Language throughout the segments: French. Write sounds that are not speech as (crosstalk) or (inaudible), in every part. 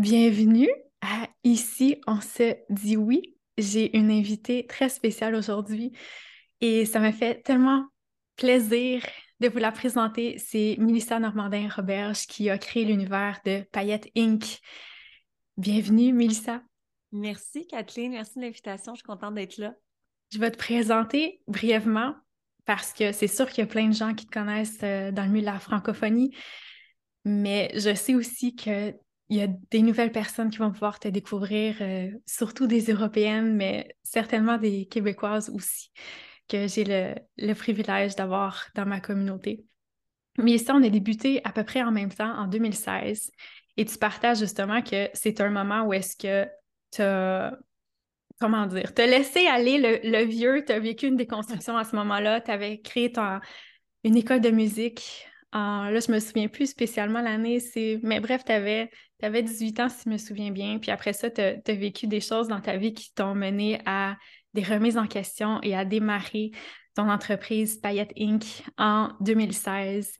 Bienvenue à Ici, on se dit oui. J'ai une invitée très spéciale aujourd'hui et ça me fait tellement plaisir de vous la présenter. C'est Melissa Normandin-Roberge qui a créé l'univers de Paillettes Inc. Bienvenue, Melissa. Merci, Kathleen. Merci de l'invitation. Je suis contente d'être là. Je vais te présenter brièvement parce que c'est sûr qu'il y a plein de gens qui te connaissent euh, dans le milieu de la francophonie, mais je sais aussi qu'il y a des nouvelles personnes qui vont pouvoir te découvrir, euh, surtout des Européennes, mais certainement des Québécoises aussi, que j'ai le, privilège d'avoir dans ma communauté. Mais ici, on a débuté à peu près en même temps, en 2016, et tu partages justement que c'est un moment où est-ce que tu as comment dire, te laisser aller le, vieux, tu as vécu une déconstruction à ce moment-là, tu avais créé une école de musique. là, je me souviens plus spécialement l'année, mais bref, tu avais, 18 ans, si je me souviens bien. Puis après ça, tu as, vécu des choses dans ta vie qui t'ont mené à des remises en question et à démarrer ton entreprise Payette Inc. en 2016.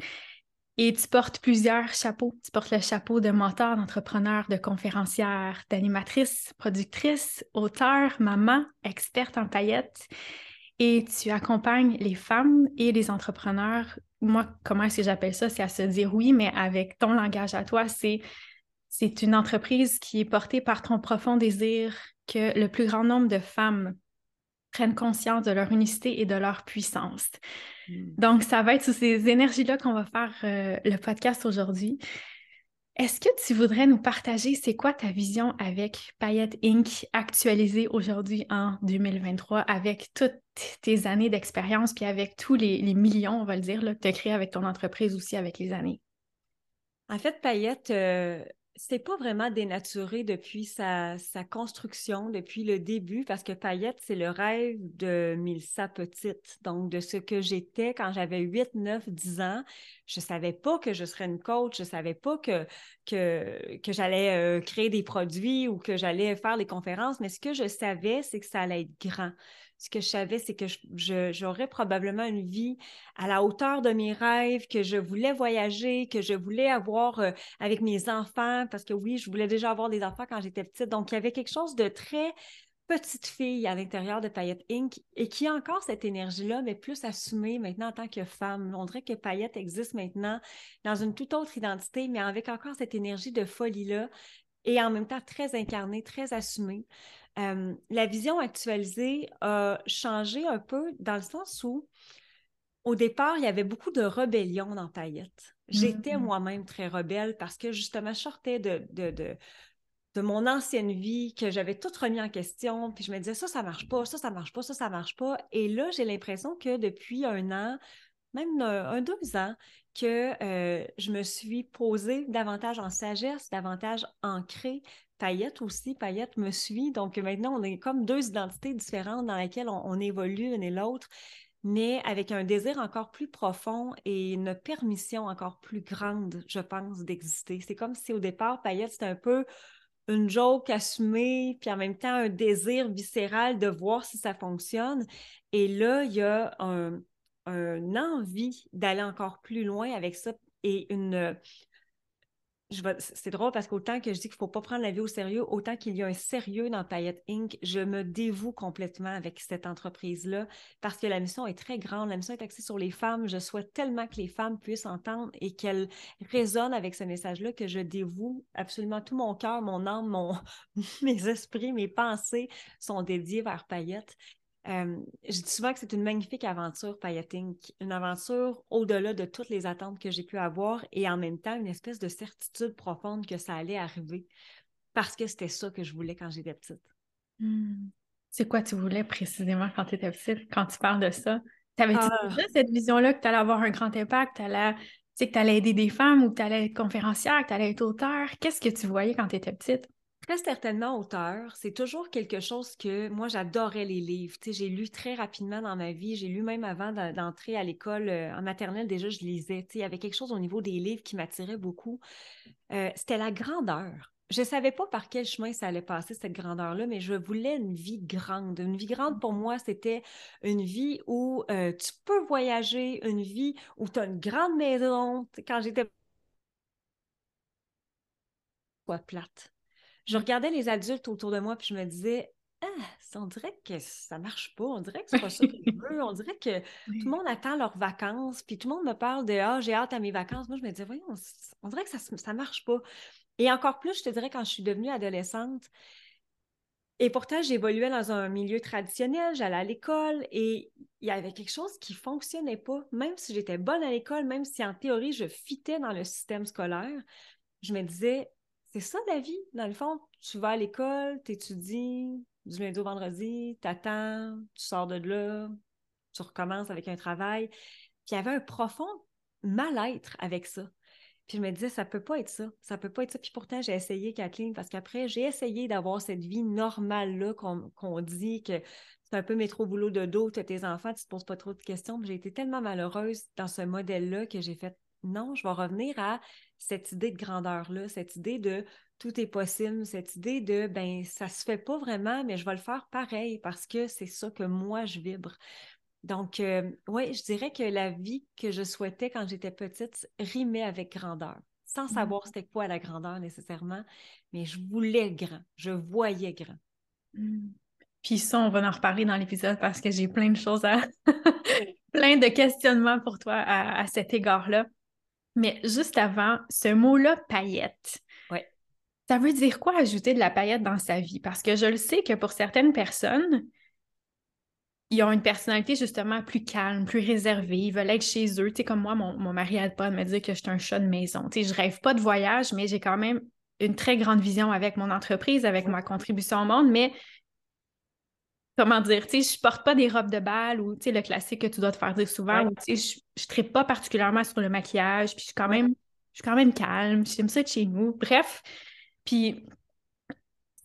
Et tu portes plusieurs chapeaux. Tu portes le chapeau de mentor, d'entrepreneur, de conférencière, d'animatrice, productrice, auteur, maman, experte en paillettes. Et tu accompagnes les femmes et les entrepreneurs. Moi, comment est-ce que j'appelle ça? C'est à se dire oui, mais avec ton langage à toi, c'est c'est une entreprise qui est portée par ton profond désir que le plus grand nombre de femmes prennent conscience de leur unicité et de leur puissance. Hmm. Donc, ça va être sous ces énergies-là qu'on va faire euh, le podcast aujourd'hui. Est-ce que tu voudrais nous partager c'est quoi ta vision avec Payette Inc. actualisée aujourd'hui en 2023 avec toutes tes années d'expérience puis avec tous les, millions, on va le dire, là, que tu as créé avec ton entreprise aussi avec les années? En fait, Payette, euh, c'est pas vraiment dénaturé depuis sa, construction, depuis le début, parce que Payette, c'est le rêve de Milsa petite. Donc, de ce que j'étais quand j'avais 8, 9, 10 ans. Je savais pas que je serais une coach, je savais pas que, que, que j'allais euh, créer des produits ou que j'allais faire des conférences, mais ce que je savais, c'est que ça allait être grand ce que je savais, c'est que j'aurais probablement une vie à la hauteur de mes rêves, que je voulais voyager, que je voulais avoir euh, avec mes enfants, parce que oui, je voulais déjà avoir des enfants quand j'étais petite. Donc, il y avait quelque chose de très petite fille à l'intérieur de Payette Inc. et qui a encore cette énergie-là, mais plus assumée maintenant en tant que femme. On dirait que Payette existe maintenant dans une toute autre identité, mais avec encore cette énergie de folie-là et en même temps très incarnée, très assumée. Euh, la vision actualisée a changé un peu dans le sens où, au départ, il y avait beaucoup de rébellion dans Paillette. J'étais mm. moi-même très rebelle parce que justement, je sortais de, de, de, mon ancienne vie, que j'avais tout remis en question, puis je me disais ça, ça marche pas, ça, ça marche pas, ça, ça marche pas. Et là, j'ai l'impression que depuis un an, même un, deux ans, que euh, je me suis posée davantage en sagesse, davantage ancrée, Payette aussi, Payette me suit. Donc maintenant, on est comme deux identités différentes dans lesquelles on, évolue l'une et l'autre, mais avec un désir encore plus profond et une permission encore plus grande, je pense, d'exister. C'est comme si au départ, Payette, c'était un peu une joke assumée, puis en même temps un désir viscéral de voir si ça fonctionne. Et là, il y a un, un envie d'aller encore plus loin avec ça et une, c'est drôle parce qu'autant que je dis qu'il ne faut pas prendre la vie au sérieux, autant qu'il y a un sérieux dans Payette Inc., je me dévoue complètement avec cette entreprise-là parce que la mission est très grande. La mission est axée sur les femmes. Je souhaite tellement que les femmes puissent entendre et qu'elles résonnent avec ce message-là que je dévoue absolument tout mon cœur, mon âme, mon... (laughs) mes esprits, mes pensées sont dédiés vers Payette. Euh, je dis souvent que c'est une magnifique aventure, Payating, une aventure au-delà de toutes les attentes que j'ai pu avoir et en même temps une espèce de certitude profonde que ça allait arriver parce que c'était ça que je voulais quand j'étais petite. Hmm. C'est quoi tu voulais précisément quand tu étais petite, quand tu parles de ça? T'avais-tu ah. déjà cette vision-là que tu allais avoir un grand impact, tu que tu allais aider des femmes ou que tu allais être conférencière, que tu allais être auteur? Qu'est-ce que tu voyais quand tu étais petite? Très certainement auteur. C'est toujours quelque chose que moi, j'adorais les livres. j'ai lu très rapidement dans ma vie. J'ai lu même avant d'entrer à l'école euh, en maternelle. Déjà, je lisais. il y avait quelque chose au niveau des livres qui m'attirait beaucoup. Euh, c'était la grandeur. Je ne savais pas par quel chemin ça allait passer, cette grandeur-là, mais je voulais une vie grande. Une vie grande, pour moi, c'était une vie où euh, tu peux voyager, une vie où tu as une grande maison. Quand j'étais... plate Je regardais les adultes autour de moi, puis je me disais, ah, on dirait que ça marche pas, on dirait que c'est pas ça que je veux, on dirait que (laughs) tout le monde attend leurs vacances, puis tout le monde me parle de Ah, j'ai hâte à mes vacances. Moi, je me disais, voyons, on dirait que ça, ça marche pas. Et encore plus, je te dirais, quand je suis devenue adolescente, et pourtant, j'évoluais dans un milieu traditionnel, j'allais à l'école et il y avait quelque chose qui ne fonctionnait pas. Même si j'étais bonne à l'école, même si en théorie, je fitais dans le système scolaire, je me disais, c'est ça la vie. Dans le fond, tu vas à l'école, tu étudies du lundi au vendredi, tu attends, tu sors de là, tu recommences avec un travail. Puis il y avait un profond mal-être avec ça. Puis je me disais, ça peut pas être ça. Ça peut pas être ça. Puis pourtant, j'ai essayé, Kathleen, parce qu'après, j'ai essayé d'avoir cette vie normale-là qu'on dit que c'est un peu métro boulot de dos, tu as tes enfants, tu te poses pas trop de questions. J'ai été tellement malheureuse dans ce modèle-là que j'ai fait non, je vais revenir à cette idée de grandeur-là, cette idée de tout est possible, cette idée de ben ça se fait pas vraiment, mais je vais le faire pareil parce que c'est ça que moi je vibre. Donc, euh, oui, je dirais que la vie que je souhaitais quand j'étais petite rimait avec grandeur, sans mmh. savoir c'était quoi la grandeur nécessairement, mais je voulais grand, je voyais grand. Mmh. Puis ça, on va en reparler dans l'épisode parce que j'ai plein de choses à... (laughs) plein de questionnements pour toi à, cet égard-là. Mais juste avant, ce mot-là, paillette. Ouais. Ça veut dire quoi ajouter de la paillette dans sa vie? Parce que je le sais que pour certaines personnes, ils ont une personnalité justement plus calme, plus réservée, ils veulent être chez eux. Tu sais, comme moi, mon, mon mari n'arrête pas de me dire que je suis un chat de maison. Tu sais, je rêve pas de voyage, mais j'ai quand même une très grande vision avec mon entreprise, avec ma contribution au monde, mais comment dire, tu sais, je porte pas des robes de bal ou, tu sais, le classique que tu dois te faire dire souvent, tu sais, je, ne pas particulièrement sur le maquillage, puis je suis quand même, je suis quand même calme, j'aime ça être chez nous. Bref, puis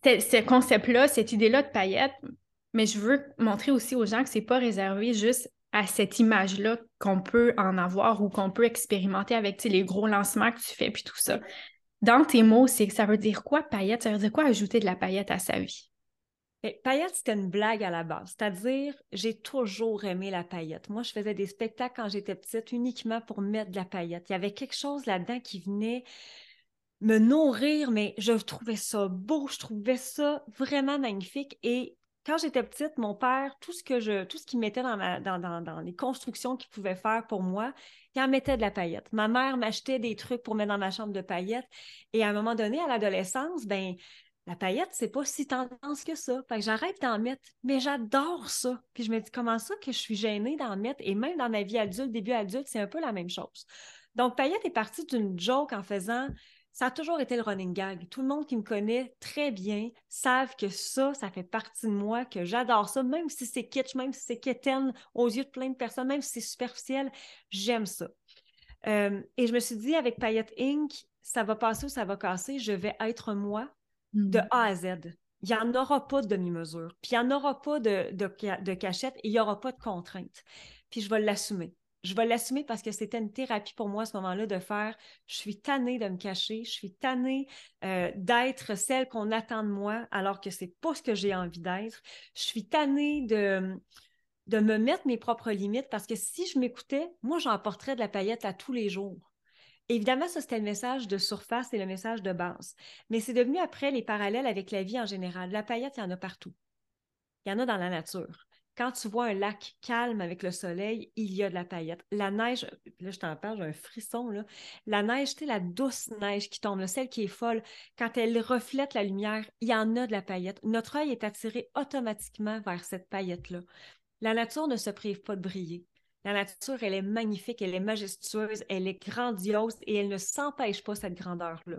ce concept-là, cette idée-là de paillettes, mais je veux montrer aussi aux gens que c'est pas réservé juste à cette image-là qu'on peut en avoir ou qu'on peut expérimenter avec les gros lancements que tu fais puis tout ça. Dans tes mots, c'est ça veut dire quoi paillette? Ça veut dire quoi ajouter de la paillette à sa vie? Paillette, c'était une blague à la base. C'est-à-dire, j'ai toujours aimé la paillette. Moi, je faisais des spectacles quand j'étais petite uniquement pour mettre de la paillette. Il y avait quelque chose là-dedans qui venait me nourrir, mais je trouvais ça beau, je trouvais ça vraiment magnifique. Et quand j'étais petite, mon père, tout ce que je, qu'il mettait dans, dans, les constructions qu'il pouvait faire pour moi, il en mettait de la paillette. Ma mère m'achetait des trucs pour mettre dans ma chambre de paillettes. Et à un moment donné, à l'adolescence, ben la paillette, c'est pas si tendance que ça. Fait que j'arrête d'en mettre, mais j'adore ça. Puis je me dis, comment ça que je suis gênée d'en mettre? Et même dans ma vie adulte, début adulte, c'est un peu la même chose. Donc, paillette est partie d'une joke en faisant ça a toujours été le running gag. Tout le monde qui me connaît très bien savent que ça, ça fait partie de moi, que j'adore ça, même si c'est kitsch, même si c'est quétaine aux yeux de plein de personnes, même si c'est superficiel, j'aime ça. Euh, et je me suis dit, avec Payette Inc., ça va passer ou ça va casser, je vais être moi de mm. A à Z. Il n'y en aura pas de demi-mesure, puis il n'y en aura pas de, de, de cachette et il n'y aura pas de contrainte. Puis je vais l'assumer je vais l'assumer parce que c'était une thérapie pour moi à ce moment-là de faire je suis tannée de me cacher, je suis tannée euh, d'être celle qu'on attend de moi alors que c'est pas ce que j'ai envie d'être. Je suis tannée de, de me mettre mes propres limites parce que si je m'écoutais, moi j'emporterais de la paillette à tous les jours. Évidemment, ça, c'était le message de surface et le message de base. Mais c'est devenu après les parallèles avec la vie en général. La paillette, il y en a partout. Il y en a dans la nature quand tu vois un lac calme avec le soleil, il y a de la paillette. La neige, là je t'en parle, j'ai un frisson. La neige, tu sais, la douce neige qui tombe, celle qui est folle, quand elle reflète la lumière, il y en a de la paillette. Notre œil est attiré automatiquement vers cette paillette-là. La nature ne se prive pas de briller. La nature, elle est magnifique, elle est majestueuse, elle est grandiose et elle ne s'empêche pas cette grandeur-là.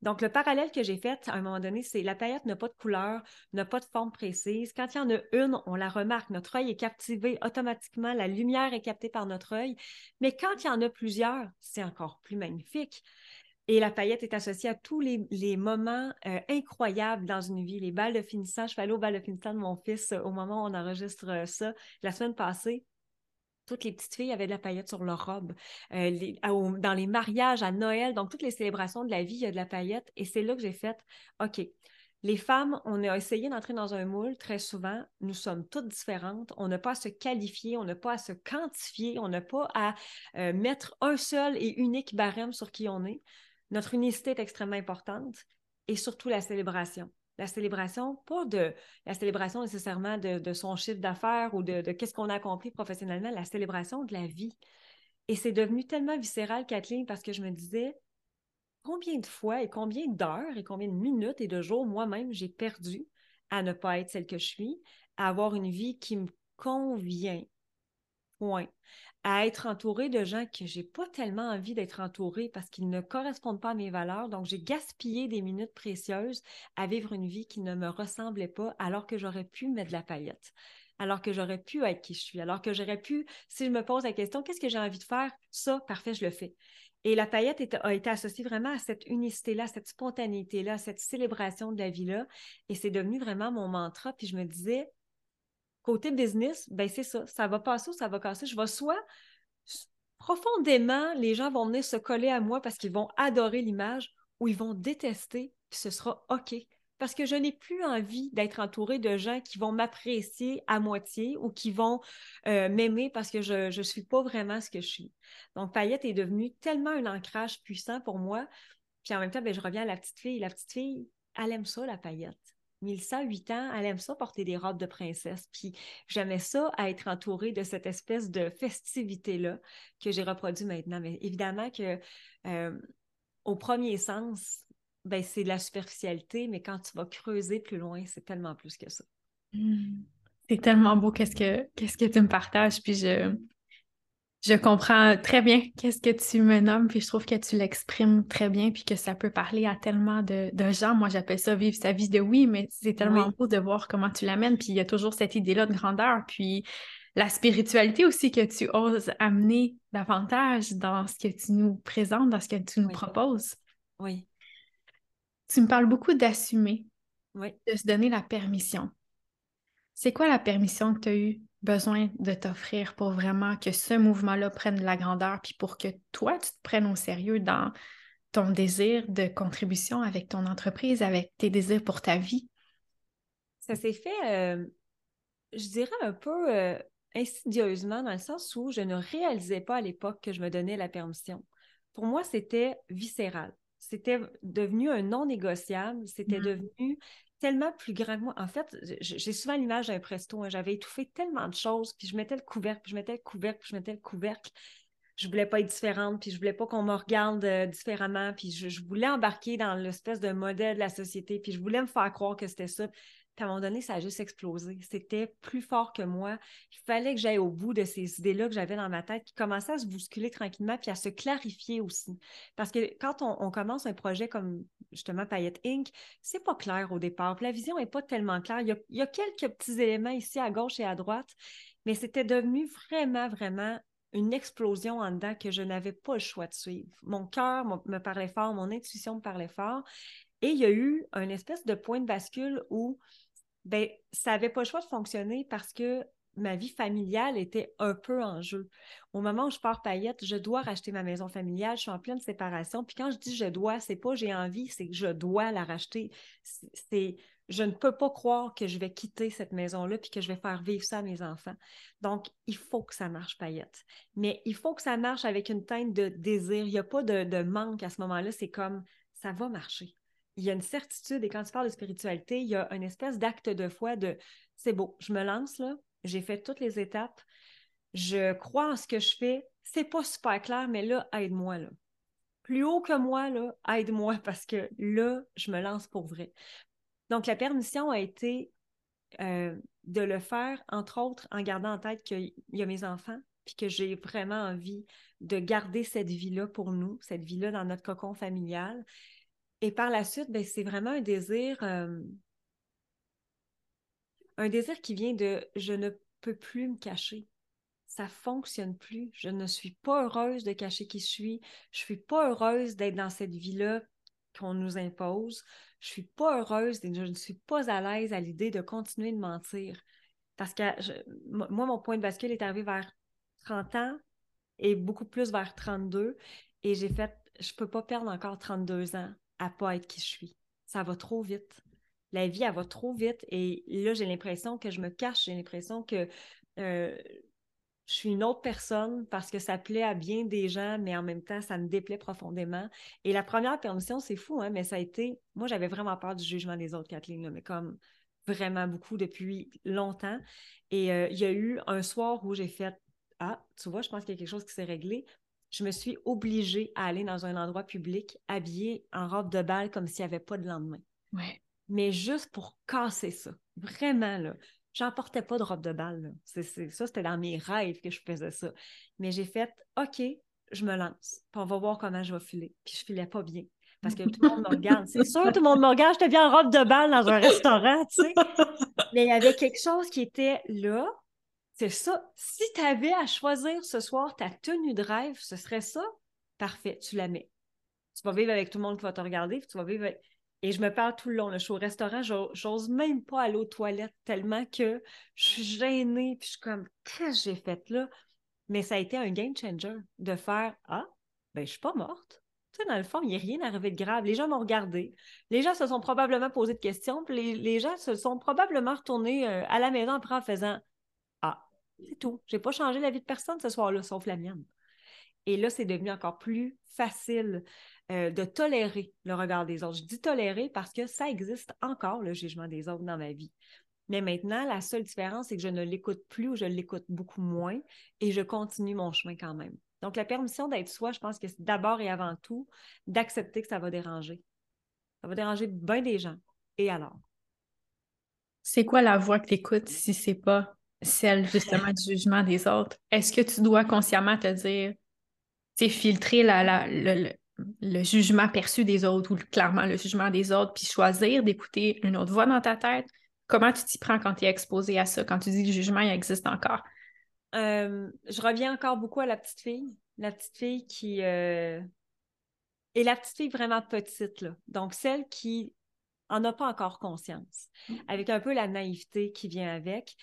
Donc, le parallèle que j'ai fait à un moment donné, c'est la paillette n'a pas de couleur, n'a pas de forme précise. Quand il y en a une, on la remarque, notre œil est captivé automatiquement, la lumière est captée par notre œil. Mais quand il y en a plusieurs, c'est encore plus magnifique. Et la paillette est associée à tous les, moments euh, incroyables dans une vie. Les balles de finissant, je suis allée au bal de finissant de mon fils euh, au moment où on enregistre euh, ça la semaine passée toutes les petites filles avaient de la paillette sur leur robe. Euh, dans les mariages, à Noël, donc toutes les célébrations de la vie, il y a de la paillette. Et c'est là que j'ai fait, OK, les femmes, on a essayé d'entrer dans un moule très souvent. Nous sommes toutes différentes. On n'a pas à se qualifier, on n'a pas à se quantifier, on n'a pas à euh, mettre un seul et unique barème sur qui on est. Notre unicité est extrêmement importante. et surtout la célébration. La célébration, pas de la célébration nécessairement de, son chiffre d'affaires ou de, qu'est-ce qu'on a accompli professionnellement, la célébration de la vie. Et c'est devenu tellement viscéral, Kathleen, parce que je me disais, combien de fois et combien d'heures et combien de minutes et de jours moi-même j'ai perdu à ne pas être celle que je suis, à avoir une vie qui me convient. À être entourée de gens que j'ai pas tellement envie d'être entourée parce qu'ils ne correspondent pas à mes valeurs. Donc, j'ai gaspillé des minutes précieuses à vivre une vie qui ne me ressemblait pas alors que j'aurais pu mettre de la paillette alors que j'aurais pu être qui je suis, alors que j'aurais pu, si je me pose la question, qu'est-ce que j'ai envie de faire? Ça, parfait, je le fais. Et la paillette a été associée vraiment à cette unicité-là, cette spontanéité-là, cette célébration de la vie-là. Et c'est devenu vraiment mon mantra. Puis je me disais, côté business, ben c'est ça, ça va passer ou ça va casser. Je vais soit profondément, les gens vont venir se coller à moi parce qu'ils vont adorer l'image ou ils vont détester, puis ce sera OK parce que je n'ai plus envie d'être entourée de gens qui vont m'apprécier à moitié ou qui vont euh, m'aimer parce que je ne suis pas vraiment ce que je suis. Donc, Paillette est devenue tellement un ancrage puissant pour moi. Puis en même temps, ben, je reviens à la petite fille. La petite fille, elle aime ça, la paillette. 1108 ans, elle aime ça porter des robes de princesse. Puis j'aimais ça à être entourée de cette espèce de festivité-là que j'ai reproduit maintenant. Mais évidemment que euh, au premier sens, ben, c'est de la superficialité, mais quand tu vas creuser plus loin, c'est tellement plus que ça. Mmh. C'est tellement beau qu'est-ce que, qu'est-ce que tu me partages, puis je, je comprends très bien qu'est-ce que tu me nommes, puis je trouve que tu l'exprimes très bien, puis que ça peut parler à tellement de, gens. Moi, j'appelle ça vivre sa vie de oui, mais c'est tellement beau de voir comment tu l'amènes, puis il y a toujours cette idée-là de grandeur, puis la spiritualité aussi que tu oses amener davantage dans ce que tu nous présentes, dans ce que tu nous proposes. Oui. Tu me parles beaucoup d'assumer, oui. de se donner la permission. C'est quoi la permission que tu as eu besoin de t'offrir pour vraiment que ce mouvement-là prenne de la grandeur, puis pour que toi, tu te prennes au sérieux dans ton désir de contribution avec ton entreprise, avec tes désirs pour ta vie? Ça s'est fait, euh, je dirais, un peu euh, insidieusement, dans le sens où je ne réalisais pas à l'époque que je me donnais la permission. Pour moi, c'était viscéral c'était devenu un non négociable, c'était mmh. devenu tellement plus grand que moi. En fait, j'ai souvent l'image d'un presto. Hein. J'avais étouffé tellement de choses, puis je mettais le couvercle, puis je mettais le couvercle, puis je mettais le couvercle. Je voulais pas être différente, puis je voulais pas qu'on me regarde euh, différemment, puis je, voulais embarquer dans l'espèce de modèle de la société, puis je voulais me faire croire que c'était ça à un moment donné, ça a juste explosé. C'était plus fort que moi. Il fallait que j'aille au bout de ces idées-là que j'avais dans ma tête qui commençaient à se bousculer tranquillement puis à se clarifier aussi. Parce que quand on, commence un projet comme justement Payette Inc., c'est pas clair au départ. la vision n'est pas tellement claire. Il y, a, quelques petits éléments ici à gauche et à droite, mais c'était devenu vraiment, vraiment une explosion en dedans que je n'avais pas le choix de suivre. Mon cœur me parlait fort, mon intuition me parlait fort. Et il y a eu un espèce de point de bascule où ben, ça n'avait pas le choix de fonctionner parce que ma vie familiale était un peu en jeu. Au moment où je pars paillette, je dois racheter ma maison familiale, je suis en pleine séparation. Puis quand je dis je dois, c'est pas j'ai envie, c'est que je dois la racheter. C'est je ne peux pas croire que je vais quitter cette maison-là puis que je vais faire vivre ça à mes enfants. Donc, il faut que ça marche, paillette. Mais il faut que ça marche avec une teinte de désir. Il n'y a pas de, de manque à ce moment-là. C'est comme ça va marcher il y a une certitude, et quand tu parles de spiritualité, il y a une espèce d'acte de foi de c'est beau, je me lance là, j'ai fait toutes les étapes, je crois en ce que je fais, c'est pas super clair, mais là, aide-moi là. Plus haut que moi, là, aide-moi (laughs) parce que là, je me lance pour vrai. Donc, la permission a été euh, de le faire, entre autres, en gardant en tête qu'il y a mes enfants, puis que j'ai vraiment envie de garder cette vie-là pour nous, cette vie-là dans notre cocon familial, et par la suite, ben, c'est vraiment un désir, euh, un désir qui vient de je ne peux plus me cacher. Ça fonctionne plus. Je ne suis pas heureuse de cacher qui je suis. Je suis pas heureuse d'être dans cette vie-là qu'on nous impose. Je suis pas heureuse et je ne suis pas à l'aise à l'idée de continuer de mentir. Parce que moi, mon point de bascule est arrivé vers 30 ans et beaucoup plus vers 32. Et j'ai fait, je peux pas perdre encore 32 ans à pas être qui je suis. Ça va trop vite. La vie, elle va trop vite. Et là, j'ai l'impression que je me cache. J'ai l'impression que euh, je suis une autre personne parce que ça plaît à bien des gens, mais en même temps, ça me déplaît profondément. Et la première permission, c'est fou, hein, mais ça a été. Moi, j'avais vraiment peur du jugement des autres, Kathleen, mais comme vraiment beaucoup depuis longtemps. Et euh, il y a eu un soir où j'ai fait Ah, tu vois, je pense qu'il y a quelque chose qui s'est réglé. Je me suis obligée à aller dans un endroit public habillée en robe de bal comme s'il n'y avait pas de lendemain. Ouais. Mais juste pour casser ça. Vraiment, là. J'en portais pas de robe de bal. C'est, ça, c'était dans mes rêves que je faisais ça. Mais j'ai fait OK, je me lance. Puis on va voir comment je vais filer. Puis je filais pas bien. Parce que tout le monde me regarde. C'est sûr, tout le monde me regarde. J'étais bien en robe de bal dans un restaurant, tu sais. Mais il y avait quelque chose qui était là. C'est ça. Si tu avais à choisir ce soir ta tenue de rêve, ce serait ça? Parfait, tu la mets. Tu vas vivre avec tout le monde qui va te regarder, puis tu vas vivre avec... Et je me parle tout le long. Je suis au restaurant, j'ose même pas aller aux toilettes tellement que je suis gênée. Puis je suis comme, qu'est-ce que j'ai fait là? Mais ça a été un game changer de faire Ah, ben je suis pas morte. Tu sais, dans le fond, il n'y a rien arrivé de grave. Les gens m'ont regardé. Les gens se sont probablement posé de questions. Puis les, gens se sont probablement retournés euh, à la maison après en faisant Ah, c'est tout. J'ai pas changé la vie de personne ce soir-là, sauf la mienne. Et là, c'est devenu encore plus facile euh, de tolérer le regard des autres. Je dis tolérer parce que ça existe encore, le jugement des autres dans ma vie. Mais maintenant, la seule différence, c'est que je ne l'écoute plus ou je l'écoute beaucoup moins et je continue mon chemin quand même. Donc, la permission d'être soi, je pense que c'est d'abord et avant tout d'accepter que ça va déranger. Ça va déranger bien des gens. Et alors? C'est quoi la voix que tu écoutes si c'est pas celle justement du jugement des autres? Est-ce que tu dois consciemment te dire, c'est filtrer la, la, le, le jugement perçu des autres ou clairement le jugement des autres, puis choisir d'écouter une autre voix dans ta tête. Comment tu t'y prends quand tu es exposé à ça, quand tu dis que le jugement il existe encore? Euh, je reviens encore beaucoup à la petite fille. La petite fille qui. Euh, et la petite fille vraiment petite, là. Donc, celle qui en a pas encore conscience, mm. avec un peu la naïveté qui vient avec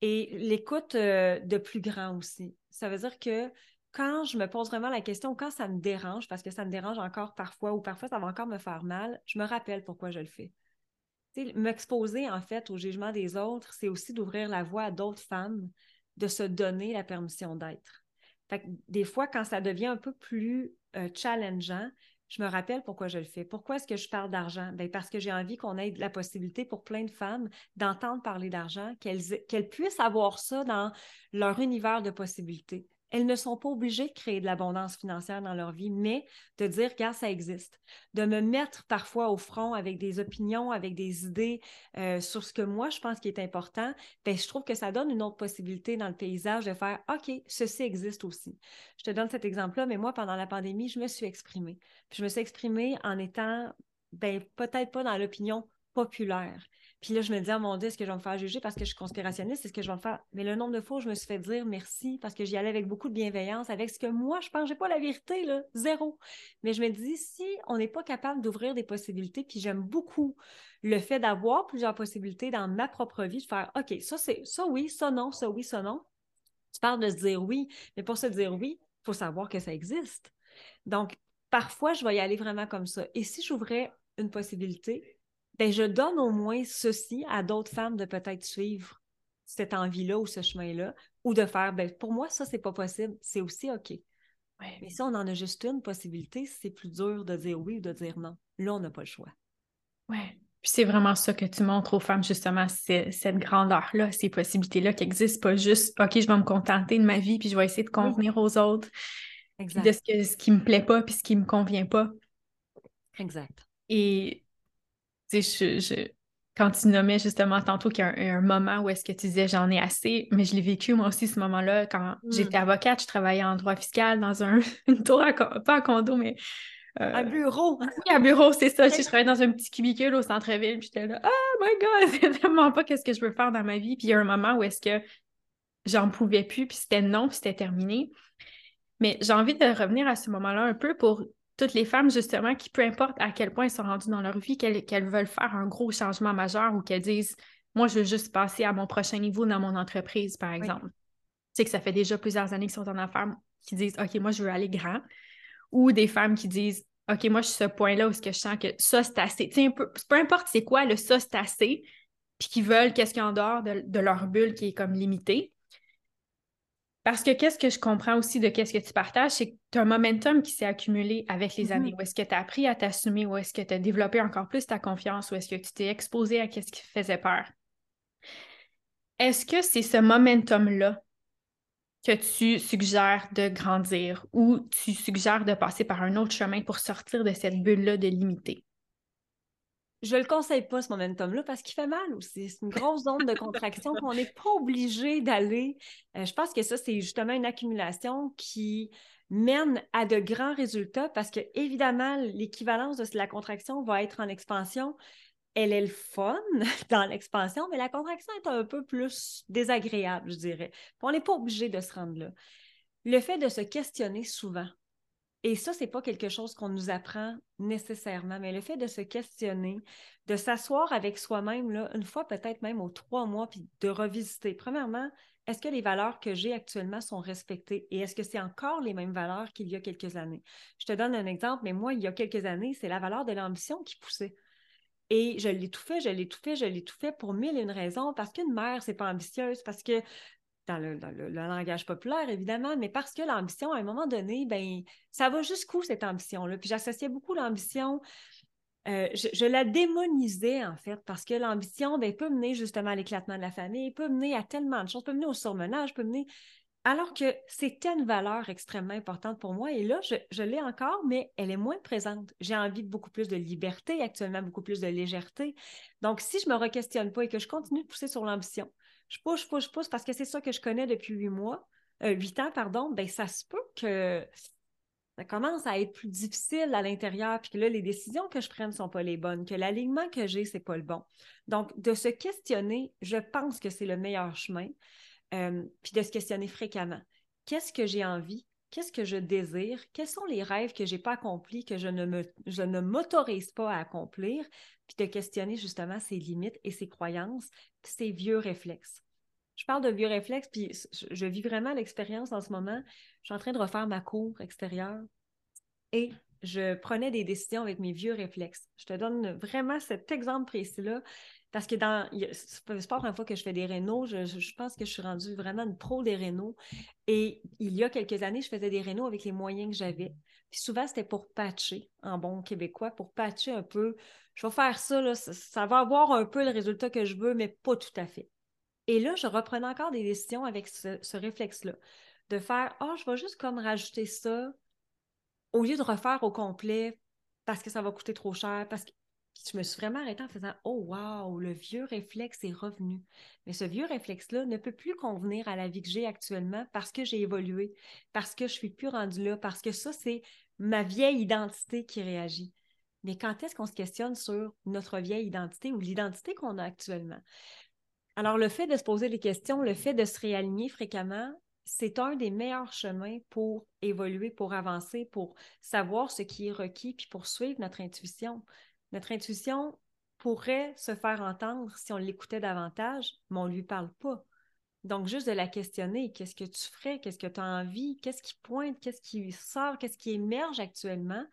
et l'écoute euh, de plus grand aussi. Ça veut dire que quand je me pose vraiment la question, quand ça me dérange, parce que ça me dérange encore parfois, ou parfois ça va encore me faire mal, je me rappelle pourquoi je le fais. M'exposer en fait au jugement des autres, c'est aussi d'ouvrir la voie à d'autres femmes, de se donner la permission d'être. Des fois, quand ça devient un peu plus euh, challengeant, je me rappelle pourquoi je le fais. Pourquoi est-ce que je parle d'argent? Ben parce que j'ai envie qu'on ait la possibilité pour plein de femmes d'entendre parler d'argent, qu'elles puissent avoir ça dans leur univers de possibilités. Elles ne sont pas obligées de créer de l'abondance financière dans leur vie, mais de dire, regarde, ça existe. De me mettre parfois au front avec des opinions, avec des idées euh, sur ce que moi, je pense qui est important, bien, je trouve que ça donne une autre possibilité dans le paysage de faire, OK, ceci existe aussi. Je te donne cet exemple-là, mais moi, pendant la pandémie, je me suis exprimée. je me suis exprimée en étant, ben, peut-être pas dans l'opinion populaire. Puis là, je me dis, oh mon Dieu, est-ce que je vais me faire juger parce que je suis conspirationniste? Est-ce que je vais me faire? Mais le nombre de fois où je me suis fait dire merci parce que j'y allais avec beaucoup de bienveillance, avec ce que moi, je pense, j'ai pas la vérité, là, zéro. Mais je me dis, si on n'est pas capable d'ouvrir des possibilités, puis j'aime beaucoup le fait d'avoir plusieurs possibilités dans ma propre vie, de faire, OK, ça, c'est ça oui, ça non, ça oui, ça non. Tu parles de se dire oui, mais pour se dire oui, il faut savoir que ça existe. Donc, parfois, je vais y aller vraiment comme ça. Et si j'ouvrais une possibilité, ben, je donne au moins ceci à d'autres femmes de peut-être suivre cette envie-là ou ce chemin-là, ou de faire, ben, pour moi, ça, c'est pas possible, c'est aussi OK. Mais si on en a juste une possibilité, c'est plus dur de dire oui ou de dire non. Là, on n'a pas le choix. Oui. Puis c'est vraiment ça que tu montres aux femmes, justement, cette grandeur-là, ces possibilités-là qui existent, pas juste OK, je vais me contenter de ma vie, puis je vais essayer de convenir aux autres. Exact. De ce, que, ce qui me plaît pas, puis ce qui me convient pas. Exact. Et je, quand tu nommais justement tantôt qu'il y a un, moment où est-ce que tu disais j'en ai assez, mais je l'ai vécu moi aussi ce moment-là quand mm. j'étais avocate, je travaillais en droit fiscal dans un, (laughs) une tour, à, pas un condo, mais. Euh, un bureau. (laughs) Oui, un bureau, c'est ça. Je, (laughs) travaillais dans un petit cubicule au centre-ville, puis j'étais là, oh my God, c'est vraiment pas qu'est-ce que je veux faire dans ma vie. Puis il y a un moment où est-ce que j'en pouvais plus, puis c'était non, puis c'était terminé. Mais j'ai envie de revenir à ce moment-là un peu pour toutes les femmes, justement, qui, peu importe à quel point elles sont rendues dans leur vie, qu'elles veulent faire un gros changement majeur ou qu'elles disent Moi, je veux juste passer à mon prochain niveau dans mon entreprise, par exemple. Tu sais que ça fait déjà plusieurs années qu'ils sont en affaires, qui disent OK, moi, je veux aller grand. Ou des femmes qui disent OK, moi, je suis ce point-là où ce que je sens que ça, c'est assez. Tu sais, peu, peu importe c'est quoi, le ça, c'est assez, puis qui veulent qu'est-ce qu'il y a en dehors de, de leur bulle qui est comme limitée Parce que qu'est-ce que je comprends aussi de qu'est-ce que tu partages, c'est que tu as un momentum qui s'est accumulé avec les années. Mhm. Où est-ce que tu as appris à t'assumer, où est-ce que tu as développé encore plus ta confiance, où est-ce que tu t'es exposé à qu'est-ce qui faisait peur? Est-ce que c'est ce momentum-là que tu suggères de grandir ou tu suggères de passer par un autre chemin pour sortir de cette bulle-là de limiter? Je le conseille pas, ce momentum-là, parce qu'il fait mal aussi. C'est une grosse zone de contraction qu'on n'est pas obligé d'aller. Euh, je pense que ça, c'est justement une accumulation qui mène à de grands résultats parce que, évidemment, l'équivalence de la contraction va être en expansion. Elle est le fun (laughs) dans l'expansion, mais la contraction est un peu plus désagréable, je dirais. on n'est pas obligé de se rendre là. Le fait de se questionner souvent, et ça, c'est pas quelque chose qu'on nous apprend nécessairement, mais le fait de se questionner, de s'asseoir avec soi-même, une fois peut-être même aux trois mois, puis de revisiter. Premièrement, est-ce que les valeurs que j'ai actuellement sont respectées et est-ce que c'est encore les mêmes valeurs qu'il y a quelques années? Je te donne un exemple, mais moi, il y a quelques années, c'est la valeur de l'ambition qui poussait. Et je l'étouffais, je l'étouffais, je l'étouffais pour mille et une raisons. Parce qu'une mère, c'est pas ambitieuse, parce que dans le, langage populaire, évidemment, mais parce que l'ambition, à un moment donné, ben, ça va jusqu'où cette ambition-là? Puis j'associais beaucoup l'ambition, euh, je, la démonisais en fait, parce que l'ambition ben, peut mener justement à l'éclatement de la famille, peut mener à tellement de choses, peut mener au surmenage, peut mener. Alors que c'était une valeur extrêmement importante pour moi. Et là, je, je l'ai encore, mais elle est moins présente. J'ai envie de beaucoup plus de liberté, actuellement beaucoup plus de légèreté. Donc, si je ne me re-questionne pas et que je continue de pousser sur l'ambition, je pousse, je pousse, je pousse parce que c'est ça que je connais depuis huit mois, euh, huit ans, pardon, ben ça se peut que ça commence à être plus difficile à l'intérieur, puis que là, les décisions que je prenne ne sont pas les bonnes, que l'alignement que j'ai, c'est pas le bon. Donc, de se questionner, je pense que c'est le meilleur chemin, euh, puis de se questionner fréquemment. Qu'est-ce que j'ai envie? Qu'est-ce que je désire? Quels sont les rêves que je n'ai pas accomplis, que je ne, m'autorise pas à accomplir? Puis de questionner justement ses limites et ses croyances, puis ses vieux réflexes. Je parle de vieux réflexes, puis je vis vraiment l'expérience en ce moment. Je suis en train de refaire ma cour extérieure et je prenais des décisions avec mes vieux réflexes. Je te donne vraiment cet exemple précis-là parce que dans. C'est pas la première fois que je fais des rénaux. Je, pense que je suis rendue vraiment une pro des rénaux. Et il y a quelques années, je faisais des rénaux avec les moyens que j'avais. Puis souvent, c'était pour patcher, en bon québécois, pour patcher un peu. Je vais faire ça, ça, va avoir un peu le résultat que je veux, mais pas tout à fait. Et là, je reprenais encore des décisions avec ce, réflexe-là, de faire Ah, oh, je vais juste comme rajouter ça au lieu de refaire au complet parce que ça va coûter trop cher, parce que je me suis vraiment arrêtée en faisant Oh wow, le vieux réflexe est revenu. Mais ce vieux réflexe-là ne peut plus convenir à la vie que j'ai actuellement parce que j'ai évolué, parce que je suis plus rendue là, parce que ça, c'est ma vieille identité qui réagit. Mais quand est-ce qu'on se questionne sur notre vieille identité ou l'identité qu'on a actuellement? Alors, le fait de se poser des questions, le fait de se réaligner fréquemment, c'est un des meilleurs chemins pour évoluer, pour avancer, pour savoir ce qui est requis, puis pour suivre notre intuition. Notre intuition pourrait se faire entendre si on l'écoutait davantage, mais on ne lui parle pas. Donc, juste de la questionner, qu'est-ce que tu ferais, qu'est-ce que tu as envie, qu'est-ce qui pointe, qu'est-ce qui sort, qu'est-ce qui émerge actuellement,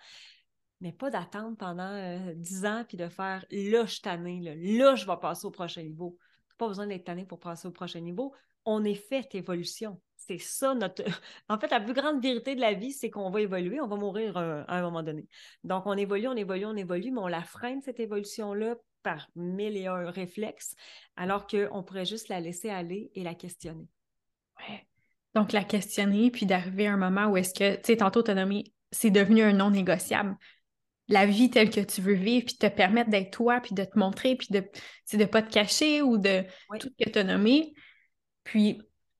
mais pas d'attendre pendant euh, dix ans puis de faire là, je suis là, là, je vais passer au prochain niveau pas besoin d'être tanné pour passer au prochain niveau. On est fait évolution. C'est ça notre. (laughs) En fait, la plus grande vérité de la vie, c'est qu'on va évoluer, on va mourir euh, à un moment donné. Donc, on évolue, on évolue, on évolue, mais on la freine, cette évolution-là, par mille et un réflexes, alors qu'on pourrait juste la laisser aller et la questionner. Ouais. Donc, la questionner, puis d'arriver à un moment où est-ce que, tu sais, tantôt, nommé, c'est devenu un non négociable la vie telle que tu veux vivre, puis te permettre d'être toi, puis de te montrer, puis de ne pas te cacher ou de tout que nommé. Puis,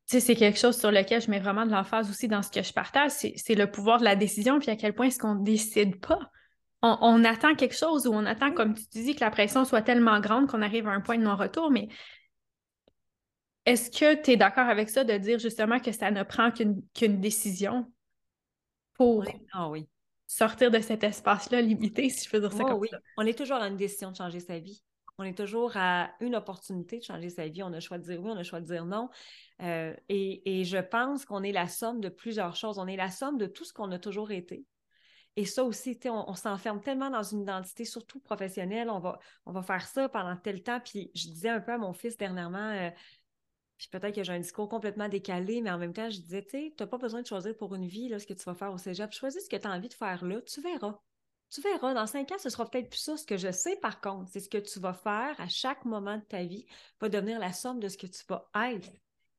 c'est quelque chose sur lequel je mets vraiment de l'emphase aussi dans ce que je partage, c'est le pouvoir de la décision, puis à quel point est-ce qu'on ne décide pas. On, attend quelque chose ou on attend, comme tu dis, que la pression soit tellement grande qu'on arrive à un point de non-retour, mais est-ce que tu es d'accord avec ça de dire justement que ça ne prend qu'une décision pour ah oui sortir de cet espace-là limité, si je peux dire ça comme oui. On est toujours à une décision de changer sa vie. On est toujours à une opportunité de changer sa vie. On a le choix de dire oui, on a le choix de dire non. Euh, et, je pense qu'on est la somme de plusieurs choses. On est la somme de tout ce qu'on a toujours été. Et ça aussi, on, s'enferme tellement dans une identité, surtout professionnelle. On va, on va faire ça pendant tel temps. Puis je disais un peu à mon fils dernièrement, euh, Puis peut-être que j'ai un discours complètement décalé, mais en même temps, je disais, tu sais, tu n'as pas besoin de choisir pour une vie là, ce que tu vas faire au cégep. Choisis ce que tu as envie de faire là, tu verras. Tu verras, dans cinq ans, ce sera peut-être plus ça. Ce que je sais, par contre, c'est ce que tu vas faire à chaque moment de ta vie va devenir la somme de ce que tu vas être.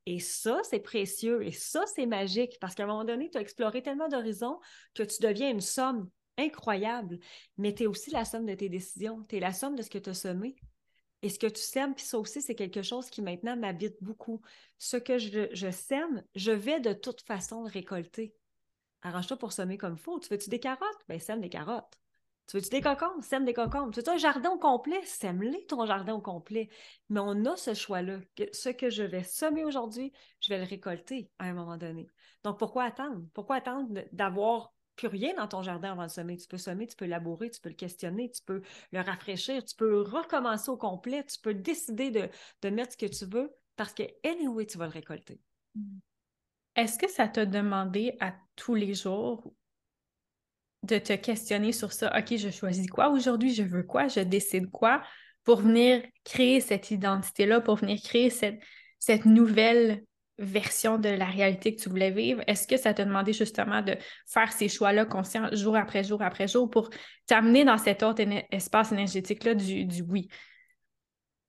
Et ça, c'est précieux et ça, c'est magique parce qu'à un moment donné, tu as exploré tellement d'horizons que tu deviens une somme incroyable, mais tu es aussi la somme de tes décisions, tu es la somme de ce que tu as semé. Et ce que tu sèmes, puis ça aussi, c'est quelque chose qui maintenant m'habite beaucoup. Ce que je, sème, je vais de toute façon le récolter. Arrange-toi pour semer comme il faut. Tu veux-tu des carottes? Bien, sème des carottes. Tu veux-tu des cocons? Sème des cocons. Tu veux un jardin au complet? Sème-les ton jardin au complet. Mais on a ce choix-là. Ce que je vais semer aujourd'hui, je vais le récolter à un moment donné. Donc, pourquoi attendre? Pourquoi attendre d'avoir plus rien dans ton jardin avant de semer? Tu peux semer, tu peux labourer, tu peux le questionner, tu peux le rafraîchir, tu peux recommencer au complet, tu peux décider de, mettre ce que tu veux parce que, anyway, tu vas le récolter. Est-ce que ça t'a demandé à tous les jours de te questionner sur ça? OK, je choisis quoi aujourd'hui? Je veux quoi? Je décide quoi? Pour venir créer cette identité-là, pour venir créer cette, nouvelle version de la réalité que tu voulais vivre? Est-ce que ça t'a demandé justement de faire ces choix-là conscients jour après jour après jour pour t'amener dans cet autre espace énergétique-là du, oui?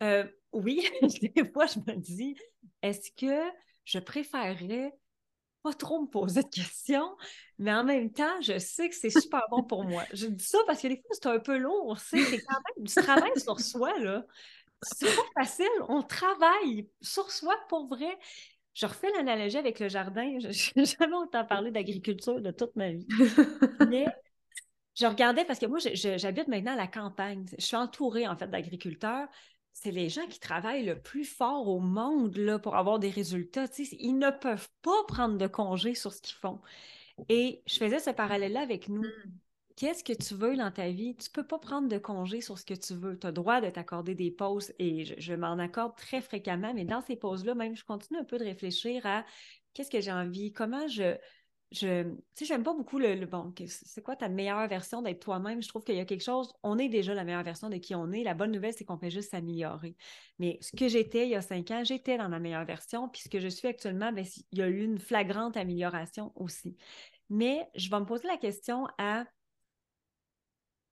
Euh, oui, (laughs) des fois, je me dis, est-ce que je préférerais pas trop me poser de questions, mais en même temps, je sais que c'est super bon pour moi. Je dis ça parce que des fois, c'est un peu lourd, c'est quand même du travail sur soi, là. C'est pas facile, on travaille sur soi pour vrai je refais l'analogie avec le jardin. Je n'ai jamais autant parlé d'agriculture de toute ma vie. Mais je regardais parce que moi, j'habite maintenant à la campagne. Je suis entourée, en fait, d'agriculteurs. C'est les gens qui travaillent le plus fort au monde là, pour avoir des résultats. ils ne peuvent pas prendre de congé sur ce qu'ils font. Et je faisais ce parallèle-là avec nous. Hmm qu'est-ce que tu veux dans ta vie? Tu ne peux pas prendre de congé sur ce que tu veux. Tu as le droit de t'accorder des pauses et je, m'en accorde très fréquemment, mais dans ces pauses-là, même, je continue un peu de réfléchir à qu'est-ce que j'ai envie, comment je. Je, sais, j'aime pas beaucoup le, bon, c'est quoi ta meilleure version d'être toi-même? Je trouve qu'il y a quelque chose, on est déjà la meilleure version de qui on est. La bonne nouvelle, c'est qu'on peut juste s'améliorer. Mais ce que j'étais il y a cinq ans, j'étais dans ma meilleure version. Puis ce que je suis actuellement, bien, il y a eu une flagrante amélioration aussi. Mais je vais me poser la question à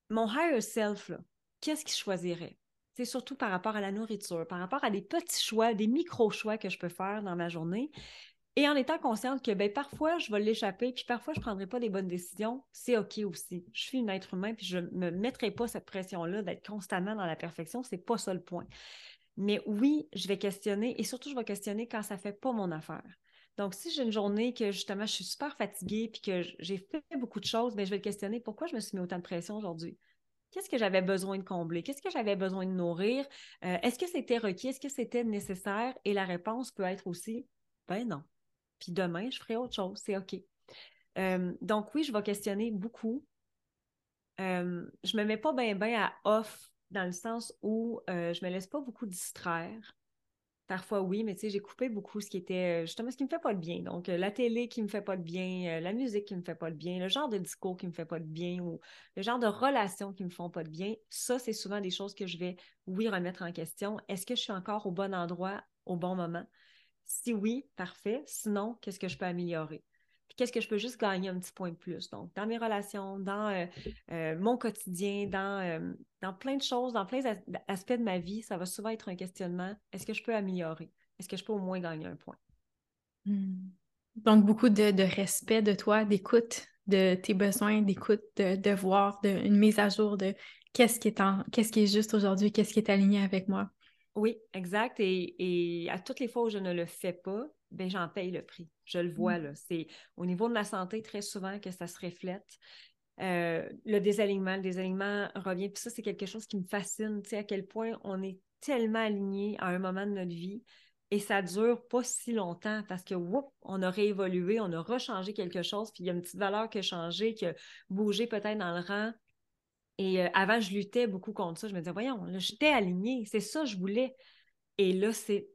mon higher self, qu'est-ce qu'il choisirait? C'est surtout par rapport à la nourriture, par rapport à des petits choix, des micro-choix que je peux faire dans ma journée. Et en étant consciente que ben, parfois, je vais l'échapper, puis parfois, je ne prendrai pas des bonnes décisions, c'est OK aussi. Je suis un être humain, puis je ne me mettrai pas cette pression-là d'être constamment dans la perfection. C'est pas ça le point. Mais oui, je vais questionner, et surtout, je vais questionner quand ça ne fait pas mon affaire. Donc, si j'ai une journée que justement je suis super fatiguée puis que j'ai fait beaucoup de choses, bien, je vais le questionner pourquoi je me suis mis autant de pression aujourd'hui? Qu'est-ce que j'avais besoin de combler? Qu'est-ce que j'avais besoin de nourrir? Euh, est-ce que c'était requis? Est-ce que c'était nécessaire? Et la réponse peut être aussi ben non. Puis demain, je ferai autre chose. C'est OK. Euh, donc, oui, je vais questionner beaucoup. Euh, je me mets pas bien bien à off dans le sens où je ne me laisse pas beaucoup distraire. Parfois, oui, mais tu sais, j'ai coupé beaucoup ce qui était euh, justement ce qui me fait pas de bien. Donc, euh, la télé qui me fait pas de bien, euh, la musique qui me fait pas de bien, le genre de discours qui me fait pas de bien ou le genre de relations qui me font pas de bien. Ça, c'est souvent des choses que je vais, oui, remettre en question. Est-ce que je suis encore au bon endroit au bon moment? Si oui, parfait. Sinon, qu'est-ce que je peux améliorer? qu'est-ce que je peux juste gagner un petit point de plus? Donc, dans mes relations, dans euh, euh, mon quotidien, dans, euh, dans plein de choses, dans plein d'aspects de ma vie, ça va souvent être un questionnement. Est-ce que je peux améliorer? Est-ce que je peux au moins gagner un point? Hmm. Donc, beaucoup de, respect de toi, d'écoute de tes besoins, d'écoute, de, voir, de, une mise à jour de qu'est-ce qui est, en, qu'est-ce qui est juste aujourd'hui, qu'est-ce qui est aligné avec moi. Oui, exact. Et, et, à toutes les fois où je ne le fais pas, ben, j'en paye le prix. Je le vois, mm. là. C'est au niveau de ma santé, très souvent, que ça se reflète. Euh, le désalignement, le désalignement revient. Puis ça, c'est quelque chose qui me fascine, tu sais, à quel point on est tellement aligné à un moment de notre vie et ça dure pas si longtemps parce que, whoop, on a réévolué, on a rechangé quelque chose, puis il y a une petite valeur qui a changé, qui a bougé peut-être dans le rang. Et euh, avant, je luttais beaucoup contre ça. Je me disais, voyons, là, j'étais alignée, c'est ça que je voulais. Et là, c'est